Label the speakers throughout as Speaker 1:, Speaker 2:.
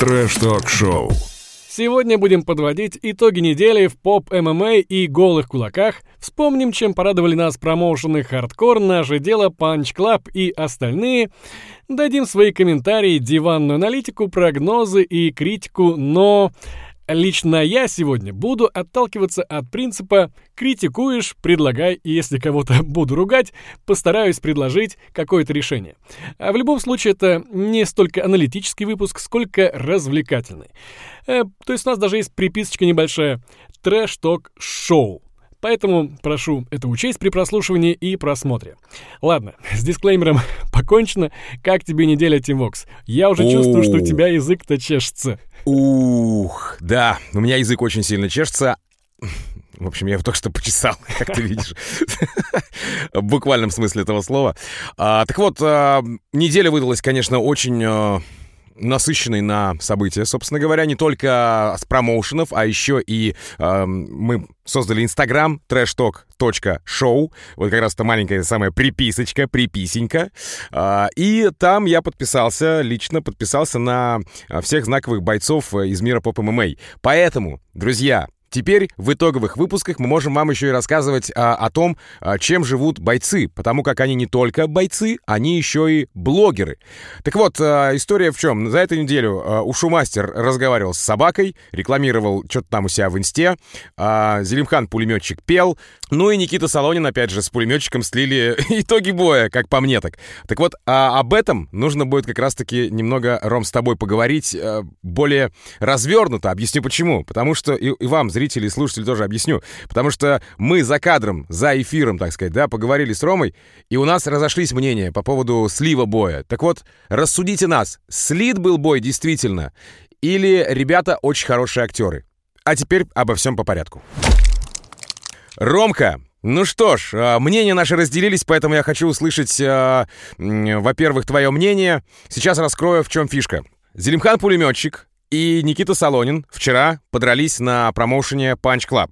Speaker 1: Трэш-ток-шоу.
Speaker 2: Сегодня будем подводить итоги недели в поп-ММА и голых кулаках. Вспомним, чем порадовали нас промоушены Хардкор, Наше Дело, Панч Клаб и остальные. Дадим свои комментарии, диванную аналитику, прогнозы и критику, но... Лично я сегодня буду отталкиваться от принципа «критикуешь, предлагай, и если кого-то буду ругать, постараюсь предложить какое-то решение». А в любом случае это не столько аналитический выпуск, сколько развлекательный. Э, то есть у нас даже есть приписочка небольшая «Трэш-ток-шоу». Поэтому прошу это учесть при прослушивании и просмотре. Ладно, с дисклеймером покончено. Как тебе неделя, Тимвокс? Я уже чувствую, что у тебя язык-то чешется.
Speaker 3: Ух, да, у меня язык очень сильно чешется. В общем, я его только что почесал, как ты видишь. В буквальном смысле этого слова. А, так вот, а, неделя выдалась, конечно, очень... А, насыщенный на события, собственно говоря, не только с промоушенов, а еще и э, мы создали Инстаграм trashtalk.show, вот как раз это маленькая самая приписочка, приписенька, э, и там я подписался, лично подписался на всех знаковых бойцов из мира поп-ММА. Поэтому, друзья, Теперь в итоговых выпусках мы можем вам еще и рассказывать а, о том, а, чем живут бойцы, потому как они не только бойцы, они еще и блогеры. Так вот, а, история в чем? За эту неделю а, Ушумастер разговаривал с собакой, рекламировал что-то там у себя в инсте, а, Зелимхан пулеметчик пел, ну и Никита Солонин опять же с пулеметчиком слили итоги боя, как по мне так. Так вот, а, об этом нужно будет как раз-таки немного, Ром, с тобой поговорить а, более развернуто. Объясню почему. Потому что и, и вам, зрители и слушатели тоже объясню. Потому что мы за кадром, за эфиром, так сказать, да, поговорили с Ромой, и у нас разошлись мнения по поводу слива боя. Так вот, рассудите нас, слит был бой действительно, или ребята очень хорошие актеры? А теперь обо всем по порядку. Ромка, ну что ж, а, мнения наши разделились, поэтому я хочу услышать, э, во-первых, твое мнение. Сейчас раскрою, в чем фишка. Зелимхан пулеметчик и Никита Солонин вчера подрались на промоушене Punch Club.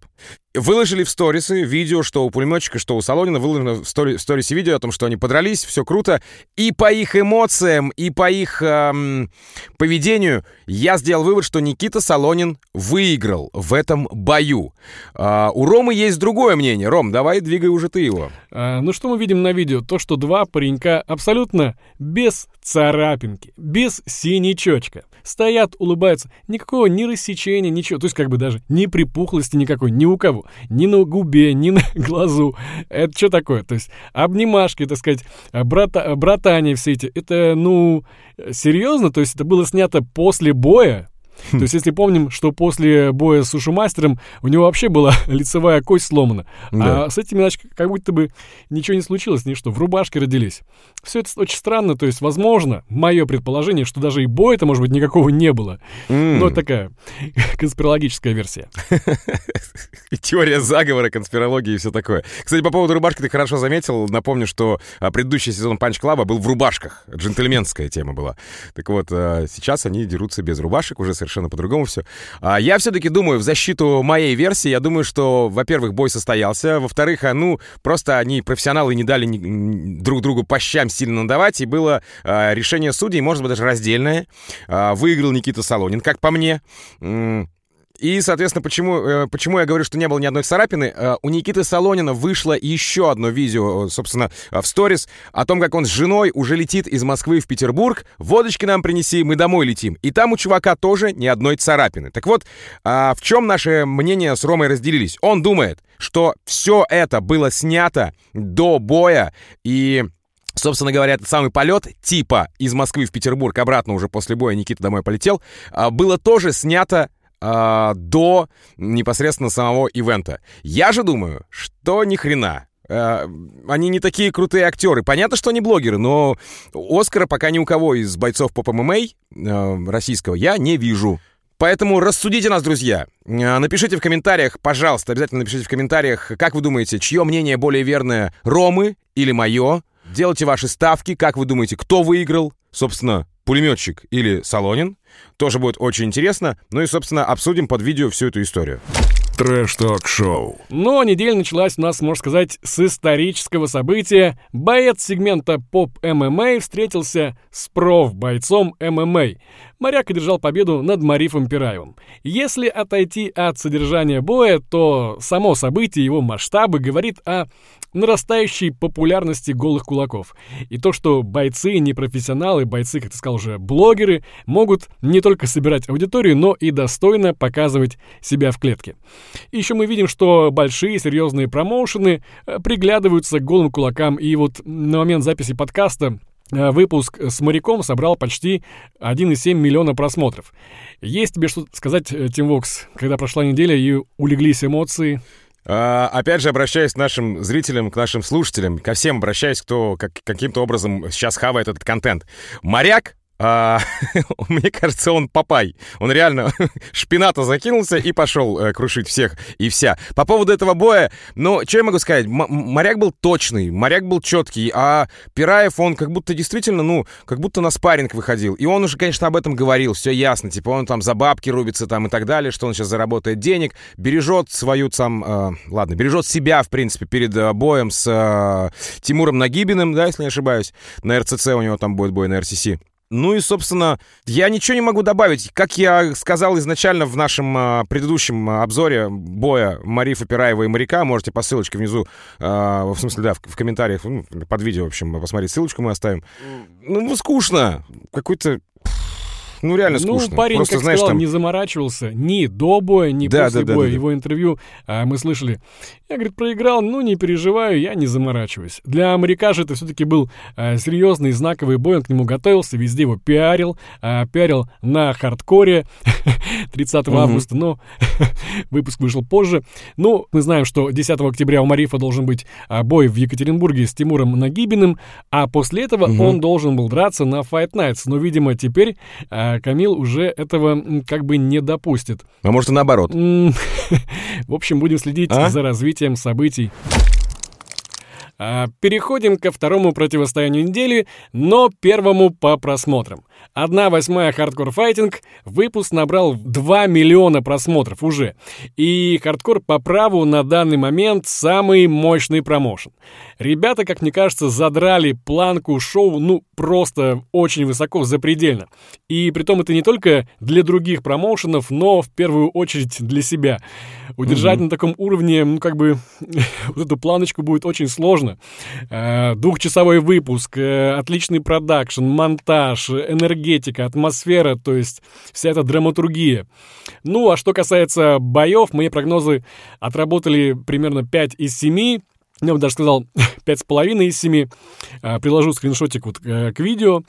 Speaker 3: Выложили в сторисы видео, что у пулеметчика, что у Солонина, выложено в, стори, в сторисе видео о том, что они подрались, все круто. И по их эмоциям, и по их эм, поведению я сделал вывод, что Никита Солонин выиграл в этом бою. А, у Ромы есть другое мнение. Ром, давай двигай уже ты его.
Speaker 2: А, ну что мы видим на видео? То, что два паренька абсолютно без царапинки, без синячочка. Стоят, улыбаются. Никакого ни рассечения, ничего. То есть как бы даже ни припухлости никакой, ни у кого. Ни на губе, ни на глазу. Это что такое? То есть обнимашки, так сказать, брата, братания все эти. Это, ну, серьезно? То есть это было снято после боя? То есть, если помним, что после боя с ушемастером у него вообще была лицевая кость сломана. Да. А с этими, значит, как будто бы ничего не случилось, ни что, в рубашке родились. Все это очень странно, то есть, возможно, мое предположение, что даже и боя-то, может быть, никакого не было. Mm. Но такая конспирологическая версия.
Speaker 3: Теория заговора, конспирологии и все такое. Кстати, по поводу рубашки ты хорошо заметил. Напомню, что а, предыдущий сезон Панч Клаба был в рубашках. Джентльменская тема была. Так вот, а, сейчас они дерутся без рубашек уже совершенно совершенно по-другому все. А я все-таки думаю, в защиту моей версии, я думаю, что, во-первых, бой состоялся, во-вторых, а, ну, просто они, профессионалы, не дали друг другу по щам сильно надавать, и было а, решение судей, может быть, даже раздельное. А, выиграл Никита Солонин, как по мне. И, соответственно, почему, э, почему я говорю, что не было ни одной царапины, э, у Никиты Солонина вышло еще одно видео, э, собственно, в сторис, о том, как он с женой уже летит из Москвы в Петербург, водочки нам принеси, мы домой летим. И там у чувака тоже ни одной царапины. Так вот, а, в чем наши мнения с Ромой разделились? Он думает, что все это было снято до боя, и Собственно говоря, этот самый полет, типа из Москвы в Петербург, обратно уже после боя Никита домой полетел, а, было тоже снято э, до непосредственно самого ивента. Я же думаю, что ни хрена. Э, они не такие крутые актеры. Понятно, что они блогеры, но Оскара пока ни у кого из бойцов по ММА э, российского я не вижу. Поэтому рассудите нас, друзья. Э, напишите в комментариях, пожалуйста, обязательно напишите в комментариях, как вы думаете, чье мнение более верное, Ромы или мое. Делайте ваши ставки, как вы думаете, кто выиграл. Собственно, пулеметчик или Солонин. Тоже будет очень интересно. Ну и, собственно, обсудим под видео всю эту историю.
Speaker 1: Трэш-ток-шоу.
Speaker 2: Но неделя началась у нас, можно сказать, с исторического события. Боец сегмента поп-ММА встретился с проф-бойцом ММА. Моряк одержал победу над Марифом Пираевым. Если отойти от содержания боя, то само событие, его масштабы говорит о нарастающей популярности голых кулаков. И то, что бойцы, не профессионалы, бойцы, как ты сказал уже, блогеры, могут не только собирать аудиторию, но и достойно показывать себя в клетке. Еще мы видим, что большие серьезные промоушены э, приглядываются к голым кулакам. И вот на момент записи подкаста выпуск с моряком собрал почти 1,7 миллиона просмотров. Есть тебе что сказать, э, Тим Вокс, когда прошла неделя и улеглись эмоции?
Speaker 3: А, опять же, обращаюсь к нашим зрителям, к нашим слушателям, ко всем обращаюсь, кто как, каким-то образом сейчас хавает этот контент. Моряк а, мне кажется, он папай. Он реально шпината закинулся и пошел э, крушить всех и вся. По поводу этого боя, ну, что я могу сказать? М- моряк был точный, моряк был четкий, а Пираев, он как будто действительно, ну, как будто на спарринг выходил. И он уже, конечно, об этом говорил, все ясно. Типа он там за бабки рубится там и так далее, что он сейчас заработает денег, бережет свою там, э, ладно, бережет себя, в принципе, перед э, боем с э, Тимуром Нагибиным, да, если не ошибаюсь. На РЦЦ у него там будет бой на РСС. Ну и, собственно, я ничего не могу добавить. Как я сказал изначально в нашем э, предыдущем обзоре боя Марифа Пираева и Моряка, можете по ссылочке внизу, э, в смысле, да, в, в комментариях, ну, под видео, в общем, посмотреть, ссылочку мы оставим. Ну, скучно. Какой-то ну, реально
Speaker 2: ну,
Speaker 3: скучно.
Speaker 2: Ну, парень,
Speaker 3: Просто,
Speaker 2: как
Speaker 3: знаешь,
Speaker 2: сказал,
Speaker 3: там...
Speaker 2: не заморачивался ни до боя, ни
Speaker 3: да,
Speaker 2: после
Speaker 3: да,
Speaker 2: боя.
Speaker 3: Да, да,
Speaker 2: Его
Speaker 3: да.
Speaker 2: интервью а, мы слышали. Я, говорит, проиграл, ну, не переживаю, я не заморачиваюсь. Для же это все-таки был а, серьезный, знаковый бой, он к нему готовился, везде его пиарил, а, пиарил на хардкоре 30 августа, но выпуск вышел позже. Ну, мы знаем, что 10 октября у Марифа должен быть а, бой в Екатеринбурге с Тимуром Нагибиным, а после этого он должен был драться на Fight Nights. Но, видимо, теперь а, Камил уже этого как бы не допустит.
Speaker 3: А может и наоборот.
Speaker 2: В общем, будем следить а? за развитием событий. А, переходим ко второму противостоянию недели, но первому по просмотрам. Одна восьмая Hardcore Fighting выпуск набрал 2 миллиона просмотров уже. И хардкор по праву на данный момент самый мощный промоушен. Ребята, как мне кажется, задрали планку шоу, ну, просто очень высоко, запредельно. И при том это не только для других промоушенов, но в первую очередь для себя. Удержать угу. на таком уровне, ну, как бы, вот эту планочку будет очень сложно. Э, двухчасовой выпуск, э, отличный продакшн, монтаж, энергетика, атмосфера, то есть вся эта драматургия. Ну, а что касается боев, мои прогнозы отработали примерно 5 из 7. Я бы даже сказал 5,5 из 7. А, приложу скриншотик вот э, к видео.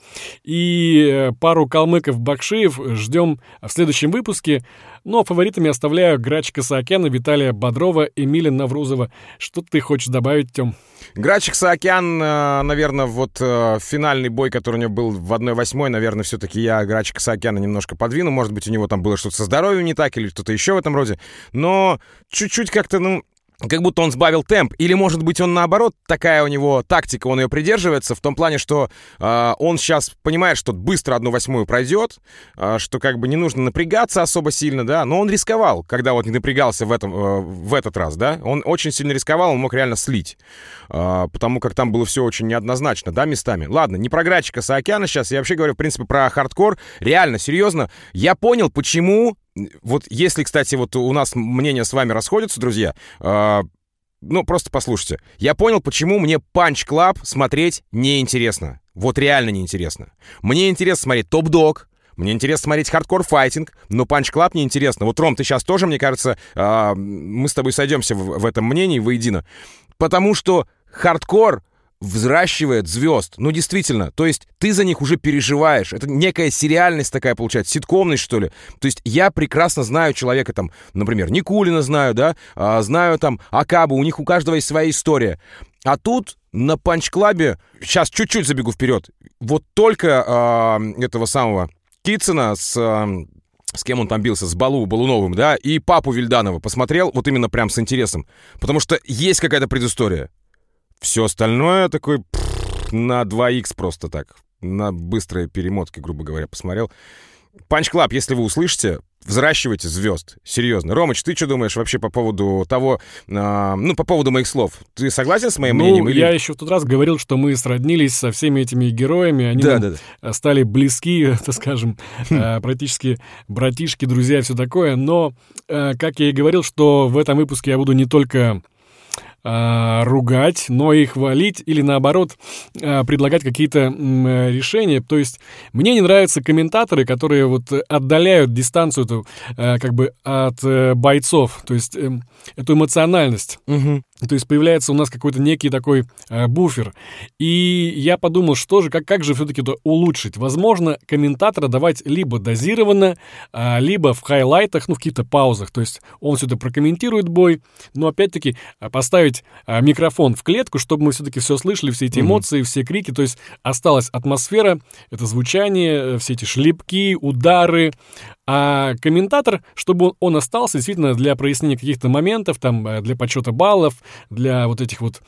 Speaker 2: И э, пару калмыков Бакшиев ждем в следующем выпуске. Ну а фаворитами оставляю Грачика Саакяна, Виталия Бодрова, Эмиля Наврузова. Что ты хочешь добавить, Тём?
Speaker 3: Грачик Саакян, э, наверное, вот финальный бой, который у него был в 1-8, наверное, все-таки я Грачика Саакяна немножко подвину. Может быть, у него там было что-то со здоровьем не так или что-то еще в этом роде. Но чуть-чуть как-то, ну, как будто он сбавил темп, или, может быть, он наоборот, такая у него тактика, он ее придерживается, в том плане, что э, он сейчас понимает, что быстро одну восьмую пройдет, э, что как бы не нужно напрягаться особо сильно, да, но он рисковал, когда вот не напрягался в, этом, э, в этот раз, да, он очень сильно рисковал, он мог реально слить, э, потому как там было все очень неоднозначно, да, местами. Ладно, не про Грачика Саакяна сейчас, я вообще говорю, в принципе, про хардкор, реально, серьезно, я понял, почему вот если, кстати, вот у нас мнения с вами расходятся, друзья, э, ну, просто послушайте. Я понял, почему мне Punch Club смотреть неинтересно. Вот реально неинтересно. Мне интересно смотреть Top Dog, мне интересно смотреть Hardcore Fighting, но Punch Club не интересно. Вот, Ром, ты сейчас тоже, мне кажется, э, мы с тобой сойдемся в, в этом мнении воедино. Потому что хардкор взращивает звезд. Ну, действительно. То есть ты за них уже переживаешь. Это некая сериальность такая получается, ситкомность, что ли. То есть я прекрасно знаю человека, там, например, Никулина знаю, да, а, знаю там Акабу, у них у каждого есть своя история. А тут на панч-клабе, сейчас чуть-чуть забегу вперед, вот только а, этого самого Китсона с... А, с кем он там бился, с Балу Балуновым, да, и папу Вильданова посмотрел вот именно прям с интересом. Потому что есть какая-то предыстория. Все остальное такой пфф, на 2х просто так. На быстрые перемотки, грубо говоря, посмотрел. Punch Club, если вы услышите, взращивайте звезд. Серьезно. Ромыч, ты что думаешь вообще по поводу того, э, ну, по поводу моих слов? Ты согласен с моим
Speaker 2: ну,
Speaker 3: мнением? Или...
Speaker 2: я еще в тот раз говорил, что мы сроднились со всеми этими героями. Они
Speaker 3: Да, да, да.
Speaker 2: стали близки, так скажем, э, практически братишки, друзья и все такое. Но, э, как я и говорил, что в этом выпуске я буду не только а, ругать, но и хвалить или наоборот а, предлагать какие-то э, решения. То есть мне не нравятся комментаторы, которые вот отдаляют дистанцию эту, э, как бы от э, бойцов, то есть эм, эту эмоциональность.
Speaker 3: Мгм.
Speaker 2: То есть появляется у нас какой-то некий такой э, буфер. И я подумал, что же, как, как же все-таки это улучшить? Возможно, комментатора давать либо дозированно, а, либо в хайлайтах, ну, в каких-то паузах. То есть он все это прокомментирует бой, но опять-таки а, поставить а, микрофон в клетку, чтобы мы все-таки все слышали, все эти эмоции, все крики. То есть осталась атмосфера, это звучание, э, все эти шлепки, удары. А комментатор, чтобы он, остался действительно для прояснения каких-то моментов, там, э, для подсчета баллов, для вот этих вот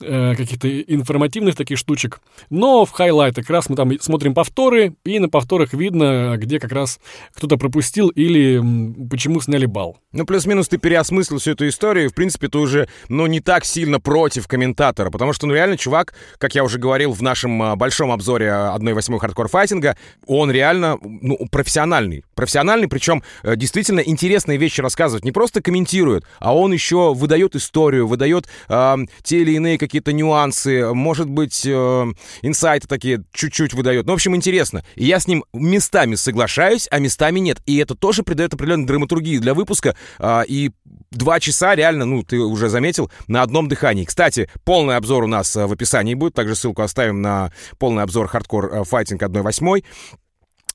Speaker 2: э, каких-то информативных таких штучек. Но в хайлайтах как раз мы там смотрим повторы, и на повторах видно, где как раз кто-то пропустил или почему сняли балл.
Speaker 3: Ну, плюс-минус ты переосмыслил всю эту историю, и, в принципе, ты уже, ну, не так сильно против комментатора, потому что, ну, реально, чувак, как я уже говорил в нашем а, большом обзоре 1.8 хардкор файтинга, он реально, ну, профессиональный. Профессиональный, причем э, действительно интересные вещи рассказывает. Не просто комментирует, а он еще выдает историю, выдает э, те или иные какие-то нюансы, может быть, э, инсайты такие чуть-чуть выдает. Ну, в общем, интересно. И я с ним местами соглашаюсь, а местами нет. И это тоже придает определенную драматургию для выпуска. а, и два часа реально, ну, ты уже заметил, на одном дыхании. Кстати, полный обзор у нас а, в описании будет. Также ссылку оставим на полный обзор хардкор а, файтинг 1.8.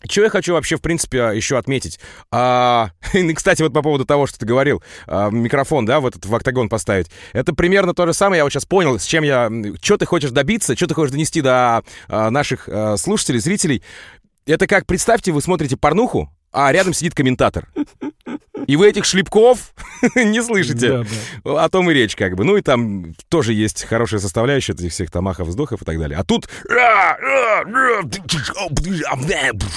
Speaker 3: Чего я хочу вообще, в принципе, еще отметить? А, и, кстати, вот по поводу того, что ты говорил, а, микрофон, да, в этот в октагон поставить. Это примерно то же самое, я вот сейчас понял, с чем я... Что ты хочешь добиться, что ты хочешь донести до а, наших а, слушателей, зрителей. Это как, представьте, вы смотрите порнуху, а рядом сидит комментатор. И вы этих шлепков не слышите.
Speaker 2: Да, да.
Speaker 3: О том и речь, как бы. Ну и там тоже есть хорошая составляющая этих всех тамахов, вздохов и так далее. А тут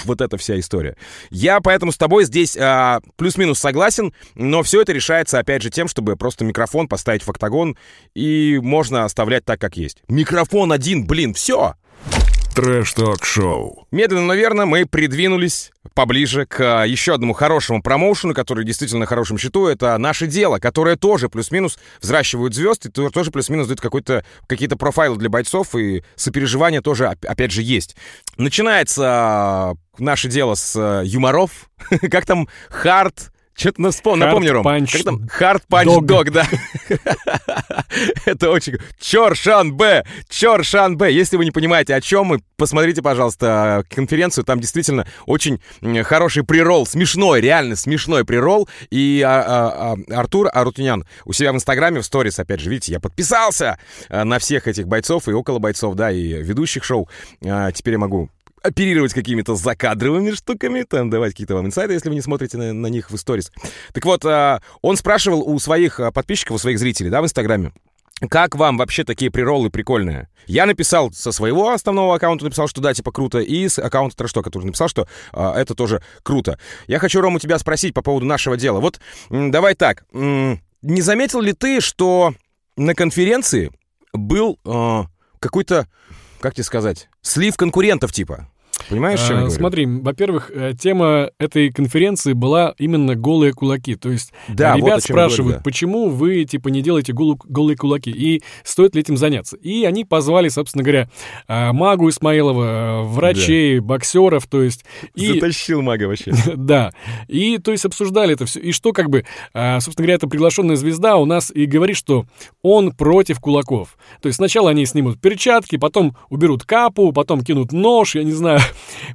Speaker 3: вот эта вся история. Я поэтому с тобой здесь а, плюс-минус согласен, но все это решается, опять же, тем, чтобы просто микрофон поставить в октагон, и можно оставлять так, как есть. Микрофон один, блин, все.
Speaker 1: Трэш-ток-шоу.
Speaker 3: Медленно, но верно мы придвинулись поближе к а, еще одному хорошему промоушену, который действительно на хорошем счету. Это «Наше дело», которое тоже плюс-минус взращивают звезд, и то- тоже плюс-минус дают какие-то профайлы для бойцов, и сопереживание тоже, оп- опять же, есть. Начинается «Наше дело» с а, юморов. Как там? Hard... Что-то нас вспом-
Speaker 2: Hard
Speaker 3: напомни, Ром.
Speaker 2: Punch
Speaker 3: Как там? Hard punch
Speaker 2: Dog.
Speaker 3: dog, да. Это очень... Чоршан Б! Чоршан Б! Если вы не понимаете, о чем мы, посмотрите, пожалуйста, конференцию. Там действительно очень хороший прирол. Смешной, реально смешной прирол. И а, а, а, Артур Арутюнян у себя в Инстаграме, в сторис, опять же, видите, я подписался а, на всех этих бойцов и около бойцов, да, и ведущих шоу. А, Теперь я могу оперировать какими-то закадровыми штуками, там давать какие-то вам инсайды, если вы не смотрите на, на них в сторис. Так вот, а, он спрашивал у своих а, подписчиков, у своих зрителей, да, в Инстаграме, как вам вообще такие приролы прикольные? Я написал со своего основного аккаунта, написал, что да, типа круто, и с аккаунта Трэштока тоже написал, что а, это тоже круто. Я хочу, Рома, тебя спросить по поводу нашего дела. Вот давай так, не заметил ли ты, что на конференции был а, какой-то, как тебе сказать, слив конкурентов типа? Понимаешь, чем я
Speaker 2: А,
Speaker 3: говорю?
Speaker 2: Смотри, во-первых, э, тема этой конференции была именно голые кулаки. То есть
Speaker 3: Да, вот
Speaker 2: ребят
Speaker 3: чем я говорю,
Speaker 2: спрашивают,
Speaker 3: да.
Speaker 2: почему вы типа не делаете голые кулаки и стоит ли этим заняться. И они позвали, собственно говоря, а, Магу Исмаилова, э, врачей, боксеров, то есть и
Speaker 3: Затащил мага вообще.
Speaker 2: да. И, то есть, обсуждали это все. И что, как бы, собственно говоря, эта приглашенная звезда у нас и говорит, что он против кулаков. То есть, сначала они снимут перчатки, потом уберут капу, потом кинут нож, я не знаю.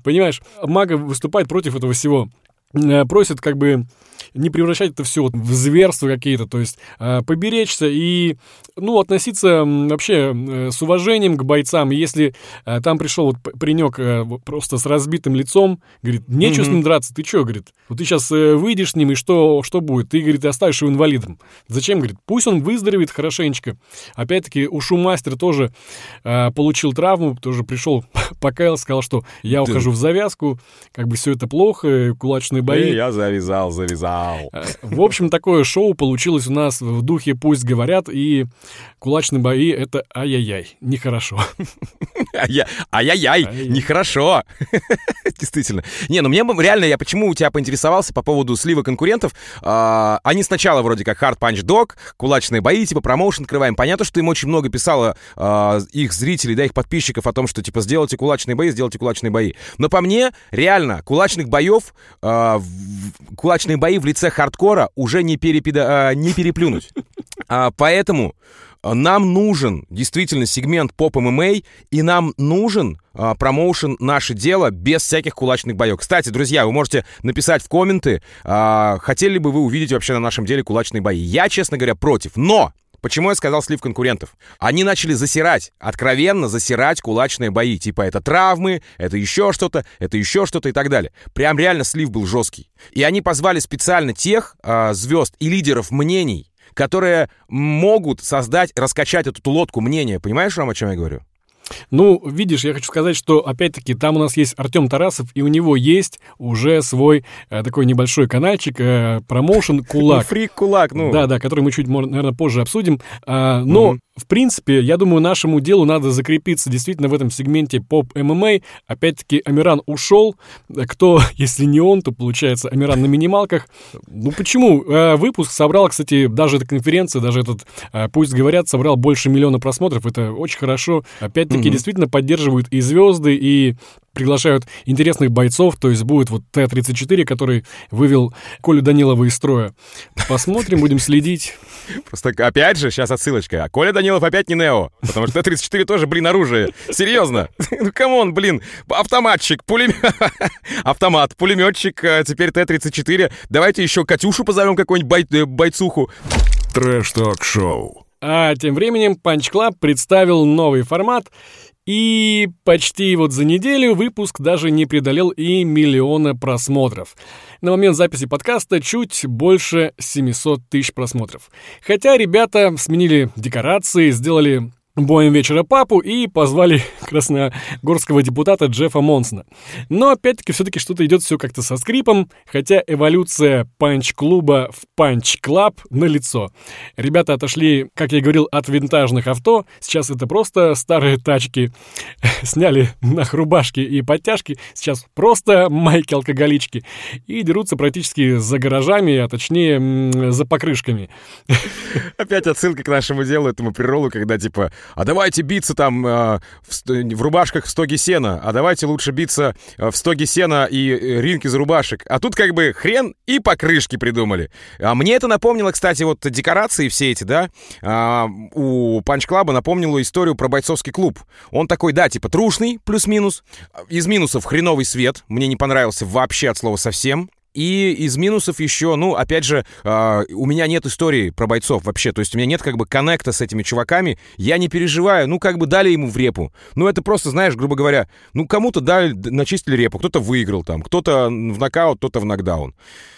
Speaker 2: Понимаешь, Мага выступает против этого всего. Э, просят как бы не превращать это все в зверства какие-то, то есть э, поберечься и, ну, относиться вообще э, с уважением к бойцам. И если э, там пришел вот паренек э, просто с разбитым лицом, говорит, нечего mm-hmm. с ним драться, ты что, говорит, вот ты сейчас э, выйдешь с ним, и что, что будет? Ты, говорит, оставишь его инвалидом. Зачем, говорит, пусть он выздоровеет хорошенечко. Опять-таки, ушу мастер тоже э, получил травму, тоже пришел, покаялся, сказал, что я ухожу в завязку, как бы все это плохо, кулачные бои.
Speaker 3: И я завязал, завязал.
Speaker 2: Э, в общем, такое шоу получилось у нас в духе «Пусть говорят», и кулачные бои — это ай-яй-яй, нехорошо.
Speaker 3: Ай-яй-яй, нехорошо. Действительно. Не, ну мне реально, я почему у тебя поинтересовался по поводу слива конкурентов. А, они сначала вроде как Hard Punch Dog, кулачные бои, типа промоушен открываем. Понятно, что им очень много писало а, их зрителей, да, их подписчиков о том, что типа сделайте кулачные бои, сделайте кулачные бои. Но по мне, реально, кулачных боев, а, кулачные бои в лице хардкора уже не, перепида, а, не переплюнуть. А, поэтому нам нужен действительно сегмент поп-ММА, и нам нужен а, промоушен «Наше дело» без всяких кулачных боев. Кстати, друзья, вы можете написать в комменты, а, хотели бы вы увидеть вообще на нашем деле кулачные бои. Я, честно говоря, против. Но Почему я сказал слив конкурентов? Они начали засирать, откровенно засирать кулачные бои. Типа это травмы, это еще что-то, это еще что-то и так далее. Прям реально слив был жесткий. И они позвали специально тех э, звезд и лидеров мнений, которые могут создать, раскачать эту лодку мнения. Понимаешь, Ром, о чем я говорю?
Speaker 2: Ну, видишь, я хочу сказать, что, опять-таки, там у нас есть Артем Тарасов, и у него есть уже свой э, такой небольшой каналчик, э, промоушен «Кулак».
Speaker 3: Фрик «Кулак», ну.
Speaker 2: Да-да, который мы чуть, наверное, позже обсудим. А, но в принципе, я думаю, нашему делу надо закрепиться действительно в этом сегменте поп-ММА. Опять-таки, Амиран ушел. Кто, если не он, то, получается, Амиран на минималках. Ну, почему? Э, выпуск собрал, кстати, даже эта конференция, даже этот, э, пусть говорят, собрал больше миллиона просмотров. Это очень хорошо. Опять-таки, mm-hmm. действительно поддерживают и звезды, и приглашают интересных бойцов, то есть будет вот Т-34, который вывел Колю Данилова из строя. Посмотрим, будем следить.
Speaker 3: Просто опять же, сейчас отсылочка. Коля Данилов опять не Нео, потому что Т-34 тоже, блин, оружие. Серьезно. Ну, come on, блин. Автоматчик, пулемет... Автомат, пулеметчик, а теперь Т-34. Давайте еще Катюшу позовем какую-нибудь бой... Э, бойцуху.
Speaker 1: Трэш-ток-шоу.
Speaker 2: А тем временем Punch Club представил новый формат и почти вот за неделю выпуск даже не преодолел и миллиона просмотров. На момент записи подкаста чуть больше 700 тысяч просмотров. Хотя ребята сменили декорации, сделали боем вечера папу и позвали красногорского депутата Джеффа Монсона. Но опять-таки все-таки что-то идет все как-то со скрипом, хотя эволюция панч-клуба в Punch Club налицо. Ребята отошли, как я и говорил, от винтажных авто, сейчас это просто старые тачки. Сняли нах рубашки и подтяжки, сейчас просто майки-алкоголички и дерутся практически за гаражами, а точнее за покрышками.
Speaker 3: Опять отсылка к нашему делу, этому приролу, когда типа а давайте биться там э, в, в рубашках в стоге сена, а давайте лучше биться э, в стоге сена и э, ринг из рубашек. А тут как бы хрен и покрышки придумали. А мне это напомнило, кстати, вот декорации все эти, да, а, у Панч Клаба напомнило историю про бойцовский клуб. Он такой, да, типа трушный, плюс-минус. Из минусов хреновый свет, мне не понравился вообще от слова совсем. И из минусов еще, ну, опять же, э, у меня нет истории про бойцов вообще, то есть у меня нет как бы коннекта с этими чуваками, я не переживаю, ну, как бы дали ему в репу. Ну, это просто, знаешь, грубо говоря, ну, кому-то дали, начистили репу, кто-то выиграл там, кто-то в нокаут, кто-то в нокдаун.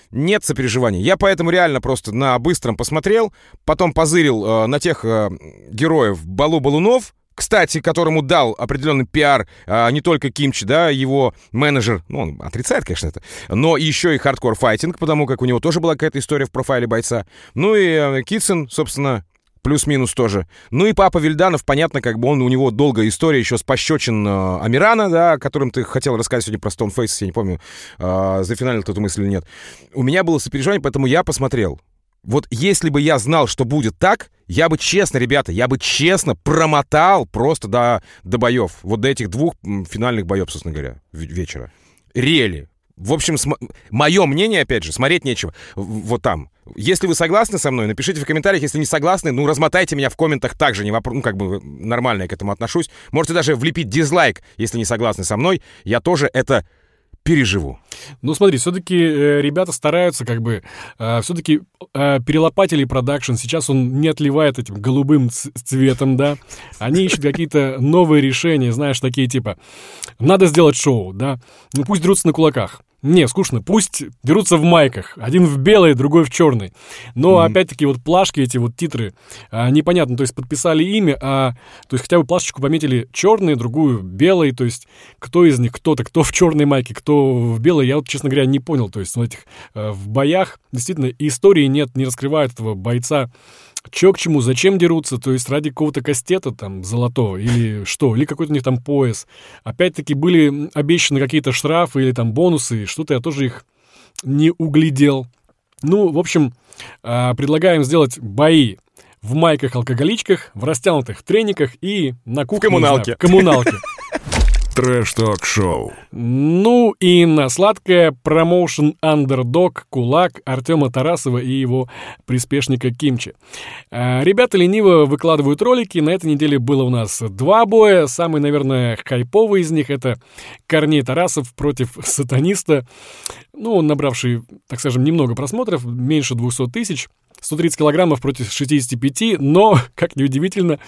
Speaker 3: Нет сопереживания. Я поэтому реально просто на быстром посмотрел, потом позырил э, на тех э, героев Балу-Балунов, кстати, которому дал определенный пиар а, не только Кимчи, да, его менеджер, ну, он отрицает, конечно, это, но еще и хардкор файтинг, потому как у него тоже была какая-то история в профайле бойца. Ну и э, Китсон, собственно, плюс-минус тоже. Ну и папа Вильданов, понятно, как бы он, у него долгая история еще с пощечин э, Амирана, да, о котором ты хотел рассказать сегодня про Stoneface, я не помню, э, зафиналил ты эту мысль или нет. У меня было сопереживание, поэтому я посмотрел. Вот если бы я знал, что будет так, я бы честно, ребята, я бы честно промотал просто до, до боев. Вот до этих двух финальных боев, собственно говоря, вечера. Рели. В общем, мое мнение, опять же, смотреть нечего. Вот там. Если вы согласны со мной, напишите в комментариях. Если не согласны, ну, размотайте меня в комментах также. Не вопрос, ну, как бы нормально я к этому отношусь. Можете даже влепить дизлайк, если не согласны со мной. Я тоже это переживу.
Speaker 2: Ну, смотри, все-таки э, ребята стараются, как бы, э, все-таки э, перелопатили продакшн. Сейчас он не отливает этим голубым цветом, да. Они ищут какие-то новые решения, знаешь, такие типа, надо сделать шоу, да. Ну, пусть дерутся на кулаках. Не, скучно. Пусть дерутся в майках. Один в белой, другой в черной. Но, mm-hmm. опять-таки, вот плашки, эти вот титры, а, непонятно. То есть подписали имя, а... То есть хотя бы плашечку пометили черный, другую белой. То есть кто из них, кто-то, кто в черной майке, кто в белой, я вот, честно говоря, не понял. То есть в этих э, в боях действительно истории нет, не раскрывает этого бойца Че к чему, зачем дерутся, то есть ради какого-то кастета там золотого или что, или какой-то у них там пояс. Опять-таки были обещаны какие-то штрафы или там бонусы, что-то я тоже их не углядел. Ну, в общем, а, предлагаем сделать бои в майках-алкоголичках, в растянутых трениках и на кухне.
Speaker 3: В коммуналке.
Speaker 2: Знаю, в коммуналке.
Speaker 1: Трэш-ток-шоу.
Speaker 2: Ну и на сладкое промоушен андердог кулак Артема Тарасова и его приспешника Кимчи. А, ребята лениво выкладывают ролики. На этой неделе было у нас два боя. Самый, наверное, хайповый из них это Корней Тарасов против сатаниста. Ну, набравший, так скажем, немного просмотров, меньше 200 тысяч. 130 килограммов против 65, но, как неудивительно,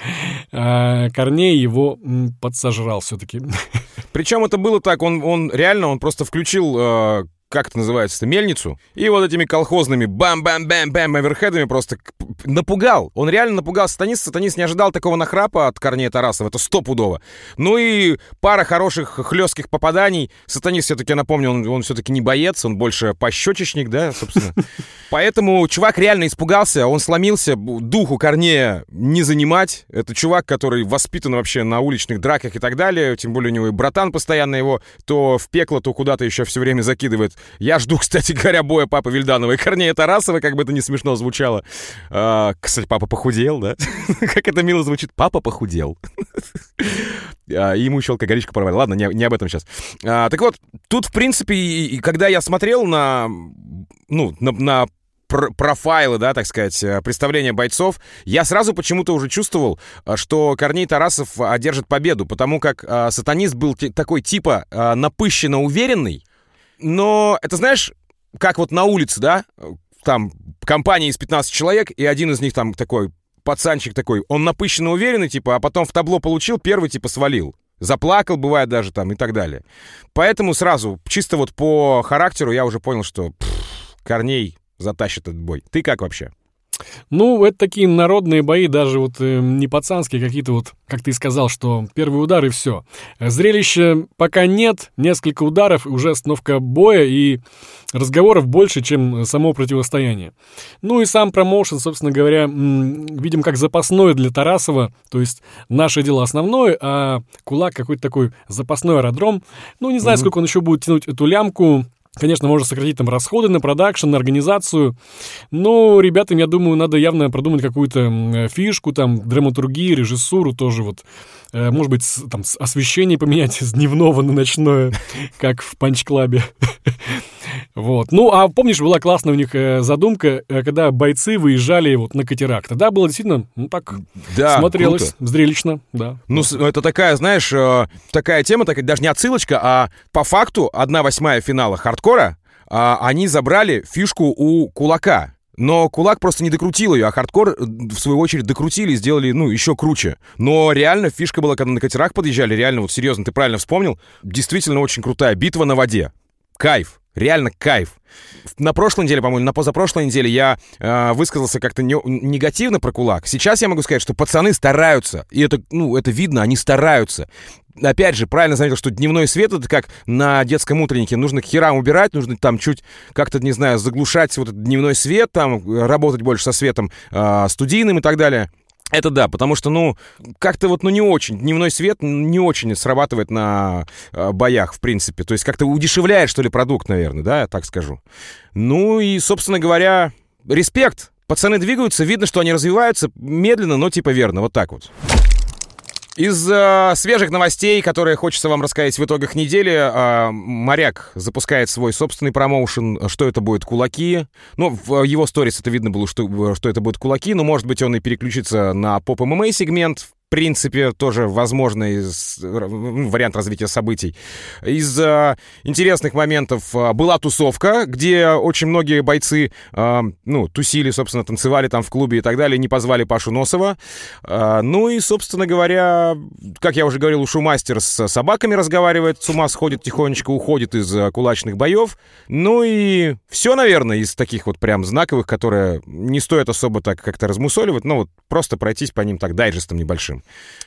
Speaker 2: а, Корней его подсожрал все-таки.
Speaker 3: Причем это было так, он, он реально, он просто включил э, как это называется-то, мельницу, и вот этими колхозными бам-бам-бам-бам оверхедами просто напугал. Он реально напугал сатанист. Сатанист не ожидал такого нахрапа от Корнея Тарасова, это стопудово. Ну и пара хороших хлестких попаданий. Сатанист, все-таки, я напомню, он, он все-таки не боец, он больше пощечечник, да, собственно. Поэтому чувак реально испугался, он сломился, духу Корнея не занимать. Это чувак, который воспитан вообще на уличных драках и так далее, тем более у него и братан постоянно его то в пекло, то куда-то еще все время закидывает. Я жду, кстати говоря, боя Папы Вильданова и Корнея Тарасова, как бы это не смешно звучало. А, кстати, папа похудел, да? как это мило звучит. Папа похудел. а, ему еще алкоголичку порвали. Ладно, не, не об этом сейчас. А, так вот, тут, в принципе, и, когда я смотрел на, ну, на, профайлы, да, так сказать, э, представления бойцов, я сразу почему-то уже чувствовал, э, что Корней Тарасов одержит победу, потому как э, сатанист был такой типа э, напыщенно уверенный, но это знаешь, как вот на улице, да, там компания из 15 человек, и один из них там такой пацанчик такой, он напыщенно уверенный, типа, а потом в табло получил, первый, типа, свалил. Заплакал, бывает даже там и так далее. Поэтому сразу, чисто вот по характеру я уже понял, что пфф, Корней затащит этот бой. Ты как вообще?
Speaker 2: Ну, это такие народные бои, даже вот э, не пацанские, какие-то вот, как ты сказал, что первый удар и все. Зрелища пока нет, несколько ударов, уже остановка боя и разговоров больше, чем само противостояние. Ну и сам промоушен, собственно говоря, видим как запасной для Тарасова, то есть наше дело основное, а кулак какой-то такой запасной аэродром. Ну, не знаю, mm-hmm. сколько он еще будет тянуть эту лямку, Конечно, можно сократить там расходы на продакшн, на организацию, но ребятам, я думаю, надо явно продумать какую-то фишку, там, драматургию, режиссуру тоже вот. Э, может быть, там, освещение поменять с дневного на ночное, как в панч-клабе. Вот. Ну, а помнишь, была классная у них э, задумка, э, когда бойцы выезжали вот на катерах. Тогда было действительно, ну, так да, смотрелось круто. зрелищно, да.
Speaker 3: Ну, это такая, знаешь, э, такая тема, такая, даже не отсылочка, а по факту одна восьмая финала хардкора, а, они забрали фишку у кулака. Но Кулак просто не докрутил ее, а хардкор, в свою очередь, докрутили и сделали, ну, еще круче. Но реально фишка была, когда на катерах подъезжали, реально, вот серьезно, ты правильно вспомнил, действительно очень крутая битва на воде. Кайф. Реально кайф. На прошлой неделе, по-моему, на позапрошлой неделе я э, высказался как-то не, негативно про кулак. Сейчас я могу сказать, что пацаны стараются. И это, ну, это видно, они стараются. Опять же, правильно заметил, что дневной свет это как на детском утреннике. Нужно к херам убирать, нужно там чуть как-то, не знаю, заглушать вот этот дневной свет, там работать больше со светом э, студийным и так далее. Это да, потому что, ну, как-то вот, ну, не очень. Дневной свет не очень срабатывает на э, боях, в принципе. То есть как-то удешевляет, что ли, продукт, наверное, да, я так скажу. Ну и, собственно говоря, респект. Пацаны двигаются, видно, что они развиваются медленно, но типа верно, вот так вот. Из э, свежих новостей, которые хочется вам рассказать в итогах недели, э, Моряк запускает свой собственный промоушен. Что это будет? Кулаки. Ну, в его сторис это видно было, что, что это будет кулаки, но, может быть, он и переключится на поп-ММА сегмент принципе, тоже возможный вариант развития событий. Из э, интересных моментов э, была тусовка, где очень многие бойцы, э, ну, тусили, собственно, танцевали там в клубе и так далее, не позвали Пашу Носова. Э, ну и, собственно говоря, как я уже говорил, ушумастер с собаками разговаривает, с ума сходит, тихонечко уходит из э, кулачных боев. Ну и все, наверное, из таких вот прям знаковых, которые не стоит особо так как-то размусоливать, но вот просто пройтись по ним так дайджестом небольшим.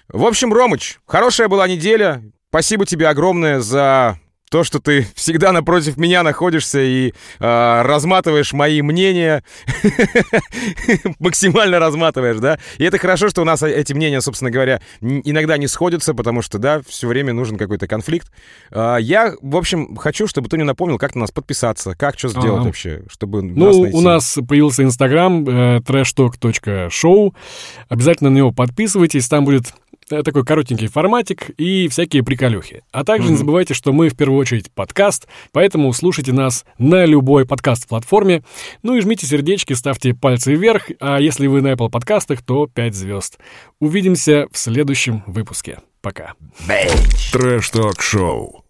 Speaker 3: В общем, Ромыч, хорошая была неделя. Спасибо тебе огромное за то, что ты всегда напротив меня находишься и э, разматываешь мои мнения, максимально разматываешь, да? И это хорошо, что у нас эти мнения, собственно говоря, иногда не сходятся, потому что, да, все время нужен какой-то конфликт. Э, я, в общем, хочу, чтобы ты мне напомнил, как на нас подписаться, как что сделать ага. вообще, чтобы
Speaker 2: Ну, нас найти. у нас появился Инстаграм, э, trashtalk.show. Обязательно на него подписывайтесь, там будет Э, такой коротенький форматик и всякие приколюхи. А также mm-hmm. не забывайте, что мы в первую очередь подкаст, поэтому слушайте нас на любой подкаст-платформе. Ну и жмите сердечки, ставьте пальцы вверх, а если вы на Apple подкастах, то 5 звезд. Увидимся в следующем выпуске. Пока.
Speaker 1: Трэш-ток-шоу.